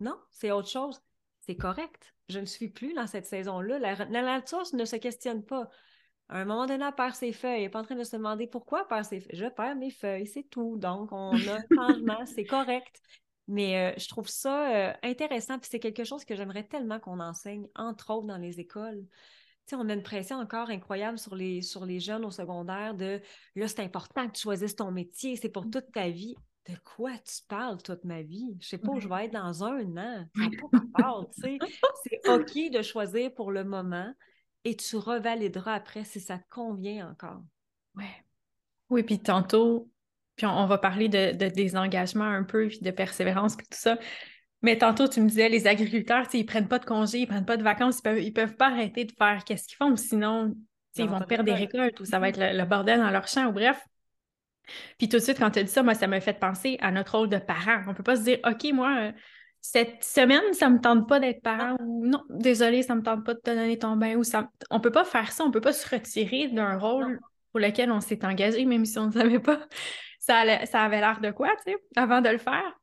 non, c'est autre chose c'est correct. Je ne suis plus dans cette saison-là. La, nature ne se questionne pas. À un moment donné, elle perd ses feuilles. Elle n'est pas en train de se demander pourquoi elle perd ses feuilles. Je perds mes feuilles, c'est tout. Donc, on a un changement, c'est correct. Mais je trouve ça intéressant, puis c'est quelque chose que j'aimerais tellement qu'on enseigne, entre autres dans les écoles on a une pression encore incroyable sur les, sur les jeunes au secondaire de là, c'est important que tu choisisses ton métier, c'est pour toute ta vie. De quoi tu parles toute ma vie? Je sais pas où je vais être dans un an. (laughs) C'est OK de choisir pour le moment et tu revalideras après si ça te convient encore. Ouais. Oui, puis tantôt, puis on, va parler de, de, des engagements un peu, puis de persévérance, puis tout ça. Mais tantôt, tu me disais, les agriculteurs, ils prennent pas de congés, ils prennent pas de vacances, ils peuvent, ils peuvent pas arrêter de faire qu'est-ce qu'ils font, sinon ils vont perdre des récoltes ou ça va être le, bordel dans leur champ, ou bref. Puis tout de suite, quand tu as dit ça, moi, ça m'a fait penser à notre rôle de parent. On peut pas se dire, OK, moi, euh, cette semaine, ça me tente pas d'être parent ou non, désolé, ça me tente pas de te donner ton bain ou ça. On peut pas faire ça, on peut pas se retirer d'un rôle pour lequel on s'est engagé, même si on ne savait pas (laughs) ça, ça avait l'air de quoi, tu sais, avant de le faire.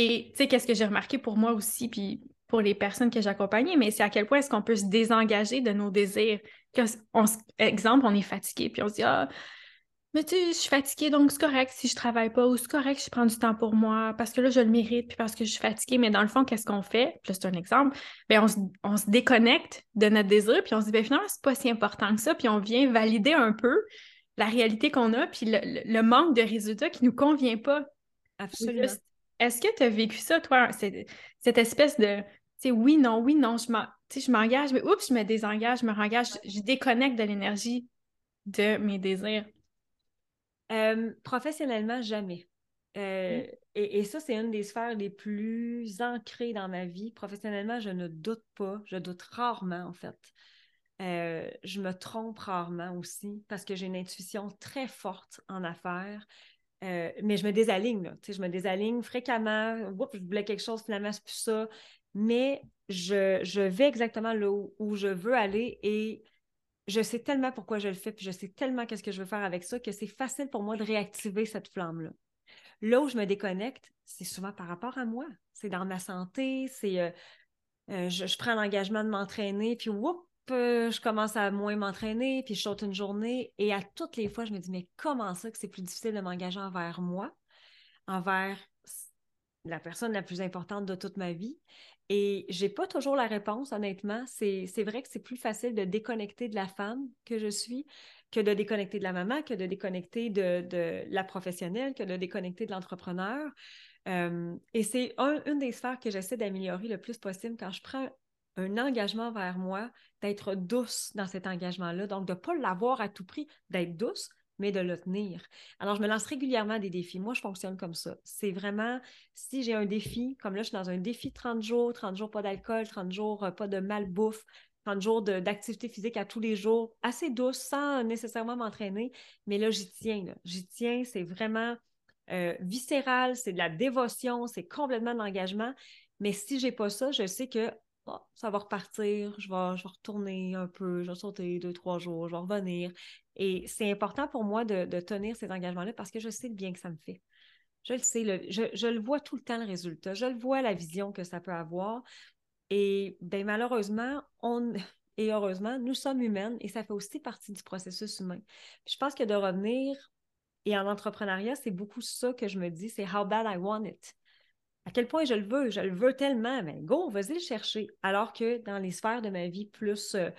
Et tu sais, qu'est-ce que j'ai remarqué pour moi aussi, puis pour les personnes que j'accompagnais, mais c'est à quel point est-ce qu'on peut se désengager de nos désirs? On, exemple, on est fatigué, puis on se dit Ah, mais tu sais, je suis fatiguée, donc c'est correct si je travaille pas, ou c'est correct je prends du temps pour moi, parce que là, je le mérite, puis parce que je suis fatiguée. Mais dans le fond, qu'est-ce qu'on fait? Puis c'est un exemple. Bien, on, se, déconnecte de notre désir, puis on se dit, bien, finalement, c'est pas si important que ça, puis on vient valider un peu la réalité qu'on a, puis le, manque de résultats qui nous convient pas. Absolument. Est-ce que tu as vécu ça, toi, cette, espèce de, tu sais, oui, non, oui, non, je m'engage, mais oups, je me désengage, je me rengage, je, déconnecte de l'énergie de mes désirs? Euh, professionnellement, jamais. Euh, et, ça, c'est une des sphères les plus ancrées dans ma vie. Professionnellement, je ne doute pas, je doute rarement, en fait. Euh, je me trompe rarement aussi parce que j'ai une intuition très forte en affaires. Euh, mais je me désaligne, je me désaligne fréquemment. Oups, je voulais quelque chose, finalement, c'est plus ça. Mais je, vais exactement là où, je veux aller et je sais tellement pourquoi je le fais, puis je sais tellement qu'est-ce que je veux faire avec ça que c'est facile pour moi de réactiver cette flamme-là. Là où je me déconnecte, c'est souvent par rapport à moi. C'est dans ma santé, c'est euh, euh, je, je, prends l'engagement de m'entraîner, puis je commence à moins m'entraîner, puis je saute une journée. Et à toutes les fois, je me dis, mais comment ça que c'est plus difficile de m'engager envers moi, envers la personne la plus importante de toute ma vie? Et j'ai pas toujours la réponse, honnêtement. C'est vrai que c'est plus facile de déconnecter de la femme que je suis que de déconnecter de la maman, que de déconnecter de, la professionnelle, que de déconnecter de l'entrepreneur. Euh, et c'est une des sphères que j'essaie d'améliorer le plus possible quand je prends un engagement vers moi, d'être douce dans cet engagement-là. Donc, de ne pas l'avoir à tout prix, d'être douce, mais de le tenir. Alors, je me lance régulièrement des défis. Moi, je fonctionne comme ça. C'est vraiment, si j'ai un défi, comme là, je suis dans un défi de 30 jours, 30 jours pas d'alcool, 30 jours euh, pas de malbouffe, 30 jours d'activité physique à tous les jours, assez douce, sans nécessairement m'entraîner. Mais là, j'y tiens. J'y tiens, c'est vraiment euh, viscéral, c'est de la dévotion, c'est complètement de l'engagement. Mais si j'ai pas ça, je sais que ça va repartir, je vais, je vais retourner un peu, je vais sauter deux, trois jours, je vais revenir. Et c'est important pour moi de, tenir ces engagements-là parce que je sais le bien que ça me fait. Je le sais, je, le vois tout le temps le résultat, je le vois la vision que ça peut avoir. Et bien, malheureusement, on, (laughs) et heureusement, nous sommes humaines et ça fait aussi partie du processus humain. je pense que de revenir, et en entrepreneuriat, c'est beaucoup ça que je me dis, c'est how bad I want it à quel point je le veux, je le veux tellement, mais go, vas-y le chercher. Alors que dans les sphères de ma vie plus euh,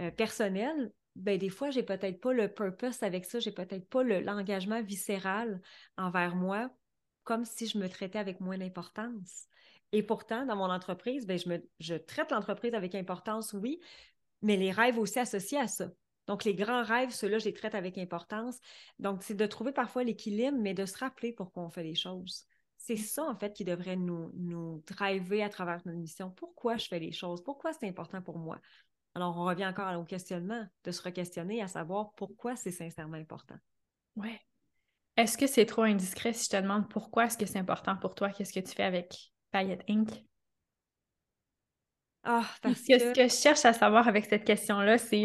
euh, personnelles, ben, des fois, j'ai peut-être pas le purpose avec ça, j'ai peut-être pas l'engagement viscéral envers moi, comme si je me traitais avec moins d'importance. Et pourtant, dans mon entreprise, ben, je, me, je traite l'entreprise avec importance, oui, mais les rêves aussi associés à ça. Donc, les grands rêves, ceux-là, je les traite avec importance. Donc, c'est de trouver parfois l'équilibre, mais de se rappeler pourquoi on fait les choses. C'est ça, en fait, qui devrait nous, nous driver à travers notre mission. Pourquoi je fais les choses? Pourquoi c'est important pour moi? Alors, on revient encore au questionnement, de se re-questionner à savoir pourquoi c'est sincèrement important. Oui. Est-ce que c'est trop indiscret si je te demande pourquoi est-ce que c'est important pour toi? Qu'est-ce que tu fais avec Payette Inc? Ah, (laughs) parce que... Ce que je cherche à savoir avec cette question-là, c'est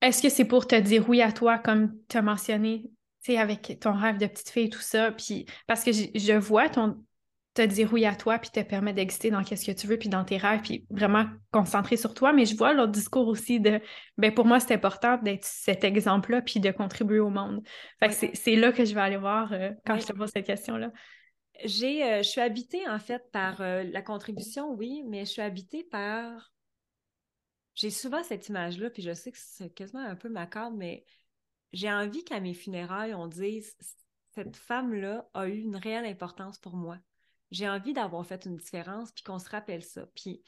est-ce que c'est pour te dire oui à toi, comme tu as mentionné, sais, avec ton rêve de petite fille et tout ça, puis parce que je vois ton te dire oui à toi, puis te permettre d'exister dans qu'est-ce que tu veux, puis dans tes rêves, puis vraiment concentrer sur toi. Mais je vois l'autre discours aussi de, ben pour moi, c'est important d'être cet exemple-là, puis de contribuer au monde. Fait que c'est là que je vais aller voir euh, quand je te pose cette question-là. J'ai, euh, je suis habitée en fait par euh, la contribution, oui, mais je suis habitée par. J'ai souvent cette image-là, puis je sais que c'est quasiment un peu macabre, mais j'ai envie qu'à mes funérailles, on dise cette femme-là a eu une réelle importance pour moi. J'ai envie d'avoir fait une différence, puis qu'on se rappelle ça. Puis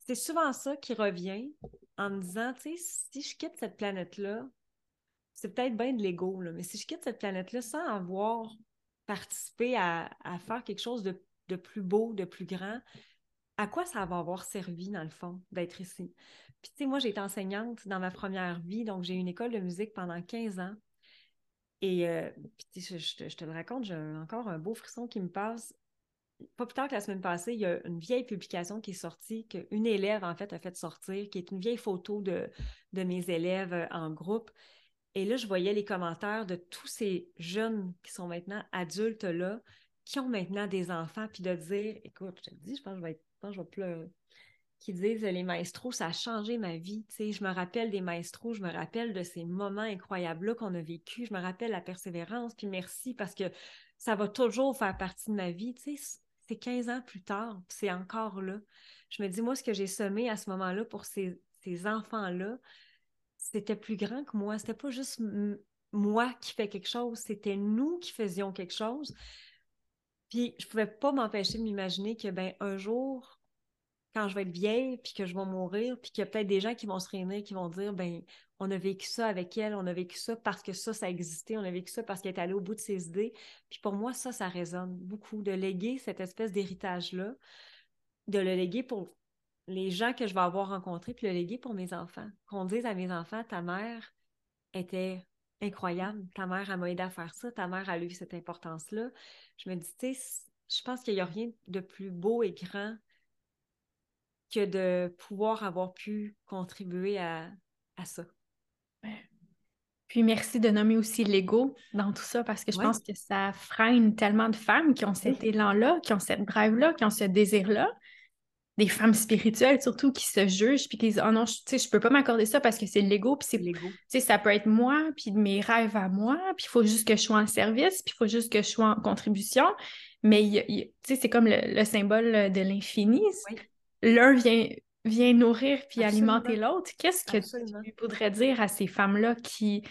c'est souvent ça qui revient en me disant, tu sais, si je quitte cette planète-là, c'est peut-être bien de l'ego, mais si je quitte cette planète-là sans avoir participé à, faire quelque chose de, de, plus beau, de plus grand, à quoi ça va avoir servi, dans le fond, d'être ici? Puis, tu sais, moi, j'ai été enseignante dans ma première vie, donc j'ai eu une école de musique pendant 15 ans. Et euh, puis, je, je, te le raconte, j'ai encore un beau frisson qui me passe. Pas plus tard que la semaine passée, il y a une vieille publication qui est sortie, qu'une élève, en fait, a fait sortir, qui est une vieille photo de, de mes élèves euh, en groupe. Et là, je voyais les commentaires de tous ces jeunes qui sont maintenant adultes là, qui ont maintenant des enfants, puis de dire, écoute, je te dis, je pense que je vais, être, je vais pleurer qui disent les maestros, ça a changé ma vie. je me rappelle des maestros, je me rappelle de ces moments incroyables-là qu'on a vécu, je me rappelle la persévérance, puis merci parce que ça va toujours faire partie de ma vie. c'est 15 ans plus tard, c'est encore là. Je me dis, moi, ce que j'ai semé à ce moment-là pour ces, enfants-là, c'était plus grand que moi. C'était pas juste moi qui fais quelque chose, c'était nous qui faisions quelque chose. Puis je pouvais pas m'empêcher de m'imaginer que ben un jour, quand je vais être vieille, puis que je vais mourir, puis qu'il y a peut-être des gens qui vont se réunir, qui vont dire, ben, on a vécu ça avec elle, on a vécu ça parce que ça, ça existait, on a vécu ça parce qu'elle est allée au bout de ses idées. Puis pour moi, ça, ça résonne beaucoup, de léguer cette espèce d'héritage-là, de le léguer pour les gens que je vais avoir rencontrés, puis le léguer pour mes enfants. Qu'on dise à mes enfants, ta mère était incroyable, ta mère, a m'a aidé à faire ça, ta mère a eu cette importance-là. Je me dis, tu sais, je pense qu'il n'y a rien de plus beau et grand que de pouvoir avoir pu contribuer à, ça. Puis merci de nommer aussi l'ego dans tout ça parce que je pense que ça freine tellement de femmes qui ont cet élan-là, qui ont cette drive-là, qui ont ce désir-là. Des femmes spirituelles surtout qui se jugent puis qui disent Oh non, tu sais, je peux pas m'accorder ça parce que c'est l'ego. Puis c'est l'ego. Tu sais, ça peut être moi, puis mes rêves à moi, puis il faut juste que je sois en service, puis il faut juste que je sois en contribution. Mais tu sais, c'est comme le, symbole de l'infini. Oui l'un vient, vient nourrir puis alimenter l'autre. Qu'est-ce que tu voudrais dire à ces femmes-là qui,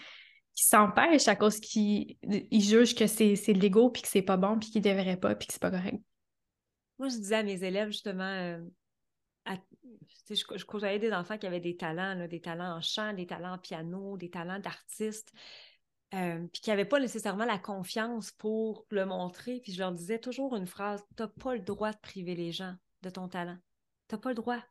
qui s'empêchent à cause qu'ils jugent que c'est l'ego puis que c'est pas bon puis qu'ils ne devraient pas puis que c'est pas correct? Moi, je disais à mes élèves justement, euh, je, je des enfants qui avaient des talents, des talents en chant, des talents en piano, des talents d'artistes. Euh, puis qui n'avaient pas nécessairement la confiance pour le montrer. Puis je leur disais toujours une phrase Tu n'as pas le droit de priver les gens de ton talent. Tu n'as pas le droit.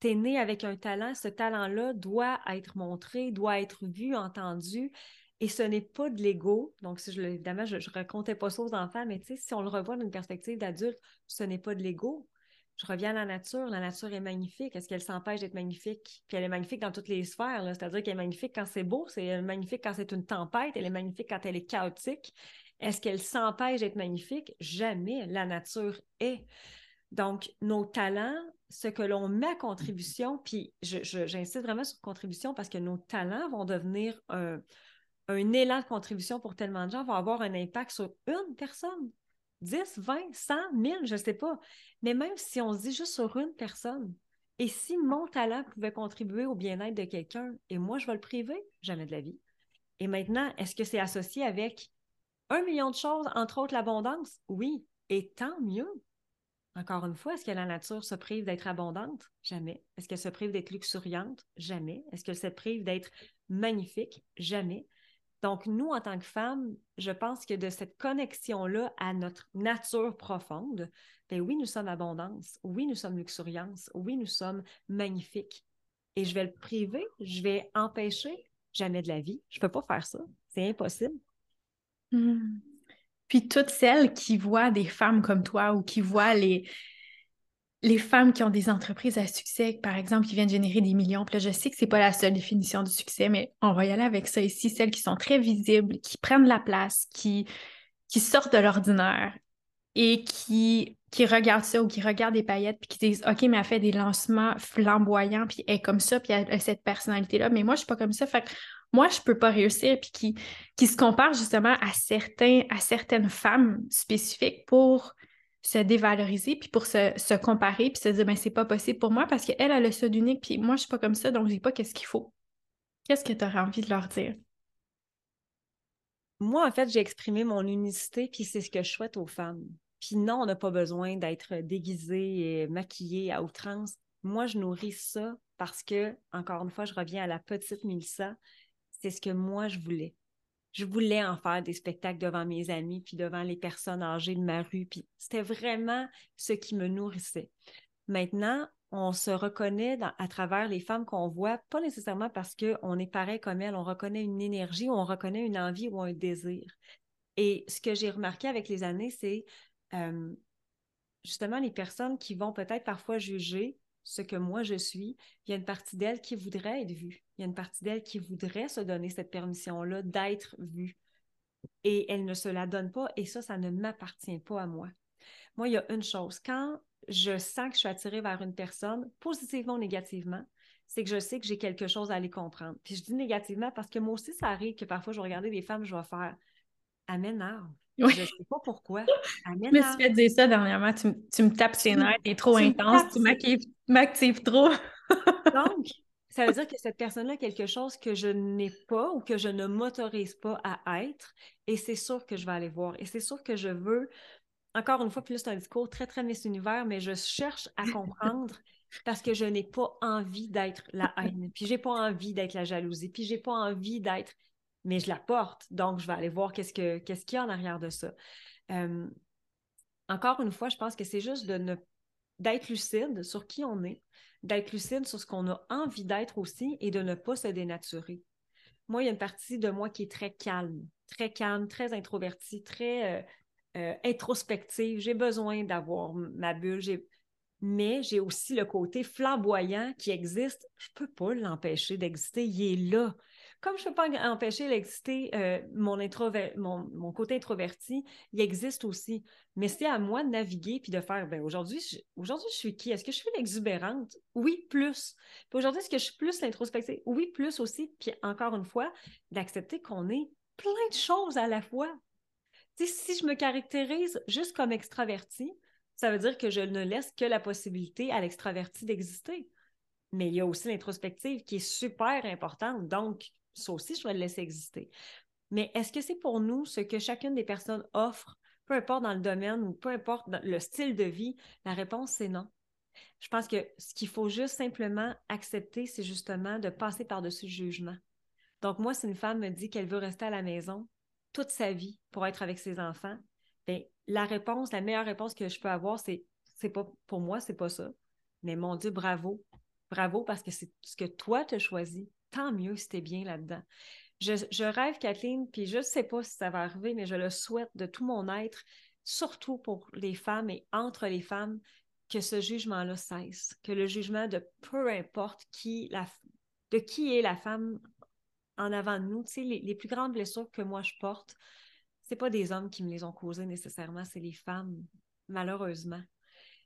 Tu es né avec un talent, ce talent-là doit être montré, doit être vu, entendu. Et ce n'est pas de l'ego. Donc, si je, évidemment, je ne racontais pas ça aux enfants, mais si on le revoit d'une perspective d'adulte, ce n'est pas de l'ego. Je reviens à la nature. La nature est magnifique. Est-ce qu'elle s'empêche d'être magnifique? Puis elle est magnifique dans toutes les sphères. C'est-à-dire qu'elle est magnifique quand c'est beau, c'est magnifique quand c'est une tempête, elle est magnifique quand elle est chaotique. Est-ce qu'elle s'empêche d'être magnifique? Jamais. La nature est. Donc, nos talents, ce que l'on met à contribution, puis j'insiste vraiment sur contribution parce que nos talents vont devenir un, élan de contribution pour tellement de gens, vont avoir un impact sur une personne. 10, 20, 100, 1000, je ne sais pas. Mais même si on se dit juste sur une personne, et si mon talent pouvait contribuer au bien-être de quelqu'un et moi je vais le priver, jamais de la vie. Et maintenant, est-ce que c'est associé avec un million de choses, entre autres l'abondance? Oui, et tant mieux. Encore une fois, est-ce que la nature se prive d'être abondante? Jamais. Est-ce qu'elle se prive d'être luxuriante? Jamais. Est-ce qu'elle se prive d'être magnifique? Jamais. Donc, nous, en tant que femmes, je pense que de cette connexion-là à notre nature profonde, bien oui, nous sommes abondance, oui, nous sommes luxuriance, oui, nous sommes magnifiques. Et je vais le priver, je vais empêcher jamais de la vie. Je ne peux pas faire ça. C'est impossible. Hmm. Puis toutes celles qui voient des femmes comme toi ou qui voient les, les femmes qui ont des entreprises à succès, par exemple, qui viennent générer des millions. Puis là, je sais que c'est pas la seule définition du succès, mais on va y aller avec ça ici. Celles qui sont très visibles, qui prennent la place, qui, sortent de l'ordinaire et qui, qui regardent ça ou qui regardent des paillettes puis qui disent OK, mais elle fait des lancements flamboyants puis elle est comme ça puis elle a cette personnalité-là. Mais moi, je suis pas comme ça. Fait moi, je peux pas réussir, puis qui, qui se comparent justement à, certains, à certaines femmes spécifiques pour se dévaloriser, puis pour se, comparer, puis se dire, ben c'est pas possible pour moi parce qu'elle, elle a le seul unique, puis moi, je suis pas comme ça, donc je dis pas qu'est-ce qu'il faut. Qu'est-ce que tu aurais envie de leur dire? Moi, en fait, j'ai exprimé mon unicité, puis c'est ce que je souhaite aux femmes. Puis non, on n'a pas besoin d'être déguisé et maquillé à outrance. Moi, je nourris ça parce que, encore une fois, je reviens à la petite Milsa, c'est ce que moi, je voulais. Je voulais en faire des spectacles devant mes amis, puis devant les personnes âgées de ma rue, c'était vraiment ce qui me nourrissait. Maintenant, on se reconnaît à travers les femmes qu'on voit, pas nécessairement parce qu'on est pareil comme elles, on reconnaît une énergie, ou on reconnaît une envie ou un désir. Et ce que j'ai remarqué avec les années, c'est euh, justement les personnes qui vont peut-être parfois juger ce que moi je suis, il y a une partie d'elles qui voudrait être vue. Il y a une partie d'elles qui voudrait se donner cette permission-là d'être vue. Et elle ne se la donne pas et ça, ça ne m'appartient pas à moi. Moi, il y a une chose. Quand je sens que je suis attirée vers une personne, positivement ou négativement, c'est que je sais que j'ai quelque chose à aller comprendre. Puis je dis négativement parce que moi aussi, ça arrive que parfois, je vais regarder des femmes, je vais faire Je ne sais pas pourquoi. Je me suis fait dire ça dernièrement. Tu, me tapes ses nerfs, t'es trop intense, tu m'actives trop. Donc, ça veut dire que cette personne-là a quelque chose que je n'ai pas ou que je ne m'autorise pas à être. Et c'est sûr que je vais aller voir. Et c'est sûr que je veux encore une fois, plus c'est un discours très, très Miss Univers, mais je cherche à comprendre parce que je n'ai pas envie d'être la haine, puis j'ai pas envie d'être la jalousie, puis j'ai pas envie d'être, mais je la porte, donc je vais aller voir qu'est-ce qu'il y a en arrière de ça. Euh, encore une fois, je pense que c'est juste d'être lucide sur qui on est, d'être lucide sur ce qu'on a envie d'être aussi et de ne pas se dénaturer. Moi, il y a une partie de moi qui est très calme, très calme, très introvertie, très euh, euh, introspective, j'ai besoin d'avoir ma bulle, mais j'ai aussi le côté flamboyant qui existe. Je ne peux pas l'empêcher d'exister, il est là. Comme je ne peux pas empêcher d'exister euh, mon, côté introverti, il existe aussi. Mais c'est à moi de naviguer puis de faire, ben aujourd'hui, je, aujourd'hui, je suis qui? Est-ce que je suis l'exubérante? Oui, plus. Puis aujourd'hui, est-ce que je suis plus l'introspective? Oui, plus aussi. Puis encore une fois, d'accepter qu'on est plein de choses à la fois si je me caractérise juste comme extraverti, ça veut dire que je ne laisse que la possibilité à l'extraverti d'exister. Mais il y a aussi l'introspective qui est super importante. Donc, ça aussi, je dois le laisser exister. Mais est-ce que c'est pour nous ce que chacune des personnes offre, peu importe dans le domaine ou peu importe le style de vie? La réponse, c'est non. Je pense que ce qu'il faut juste simplement accepter, c'est justement de passer par-dessus le jugement. Donc, moi, si une femme me dit qu'elle veut rester à la maison, toute sa vie pour être avec ses enfants, bien, la réponse, la meilleure réponse que je peux avoir, c'est pas pour moi, c'est pas ça. Mais mon Dieu, bravo. Bravo parce que c'est ce que toi as choisi. Tant mieux si bien là-dedans. Je, rêve, Kathleen, puis je ne sais pas si ça va arriver, mais je le souhaite de tout mon être, surtout pour les femmes et entre les femmes, que ce jugement-là cesse, que le jugement de peu importe qui de qui est la femme en avant de nous. Les, plus grandes blessures que moi je porte, c'est pas des hommes qui me les ont causées nécessairement, c'est les femmes, malheureusement.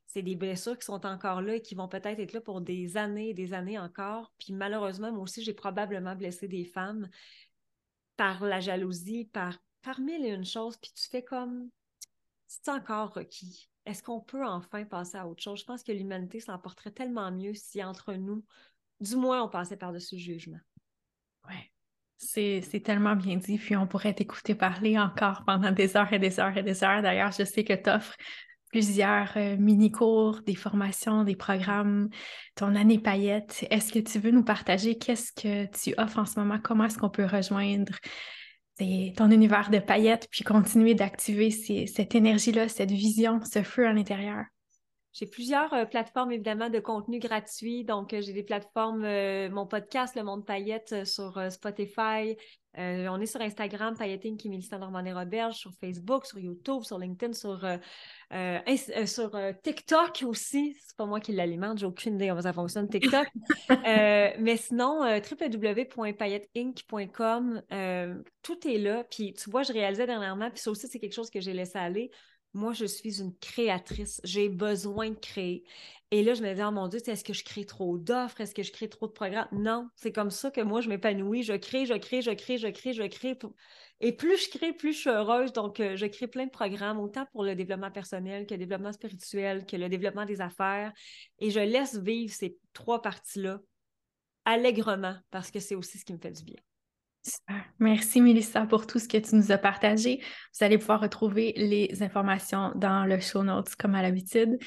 C'est des blessures qui sont encore là et qui vont peut-être être là pour des années et des années encore. Puis malheureusement, moi aussi, j'ai probablement blessé des femmes par la jalousie, par, par mille et une choses. Puis tu fais comme, c'est encore requis. Est-ce qu'on peut enfin passer à autre chose? Je pense que l'humanité s'en porterait tellement mieux si entre nous, du moins, on passait par-dessus le jugement. Ouais. C'est tellement bien dit, puis on pourrait t'écouter parler encore pendant des heures et des heures et des heures. D'ailleurs, je sais que tu offres plusieurs euh, mini-cours, des formations, des programmes, ton année paillette. Est-ce que tu veux nous partager qu'est-ce que tu offres en ce moment? Comment est-ce qu'on peut rejoindre ton univers de paillettes puis continuer d'activer cette énergie-là, cette vision, ce feu à l'intérieur? J'ai plusieurs euh, plateformes, évidemment, de contenu gratuit. Donc, euh, j'ai des plateformes, mon podcast, Le Monde Paillette, sur Spotify. On est sur Instagram, Pailletine qui Mélissa Normandie-Roberge, sur Facebook, sur YouTube, sur LinkedIn, sur, sur TikTok aussi. C'est pas moi qui l'alimente, j'ai aucune idée comment ça fonctionne, TikTok. (laughs) mais sinon, www.pailletteinc.com, tout est là. Puis, tu vois, je réalisais dernièrement, puis ça aussi, c'est quelque chose que j'ai laissé aller moi, je suis une créatrice. J'ai besoin de créer. Et là, je me disais, oh mon Dieu, est-ce que je crée trop d'offres? Est-ce que je crée trop de programmes? Non, c'est comme ça que moi, je m'épanouis. Je crée, je crée, je crée, je crée, je crée. Et plus je crée, plus je suis heureuse. Donc, euh, je crée plein de programmes, autant pour le développement personnel que le développement spirituel, que le développement des affaires. Et je laisse vivre ces trois parties-là allègrement parce que c'est aussi ce qui me fait du bien. Merci, Mélissa, pour tout ce que tu nous as partagé. Vous allez pouvoir retrouver les informations dans le show notes, comme à l'habitude.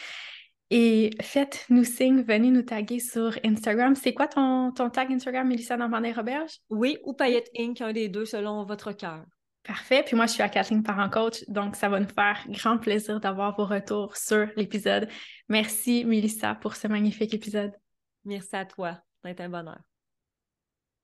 Et faites-nous signe, venez nous taguer sur Instagram. C'est quoi ton, ton tag Instagram, Mélissa Normandin-Roberge? Oui, ou Payette Inc., un des deux selon votre cœur. Parfait. Puis moi, je suis à Kathleen Parent Coach, donc ça va nous faire grand plaisir d'avoir vos retours sur l'épisode. Merci, Mélissa, pour ce magnifique épisode. Merci à toi. C'est un bonheur.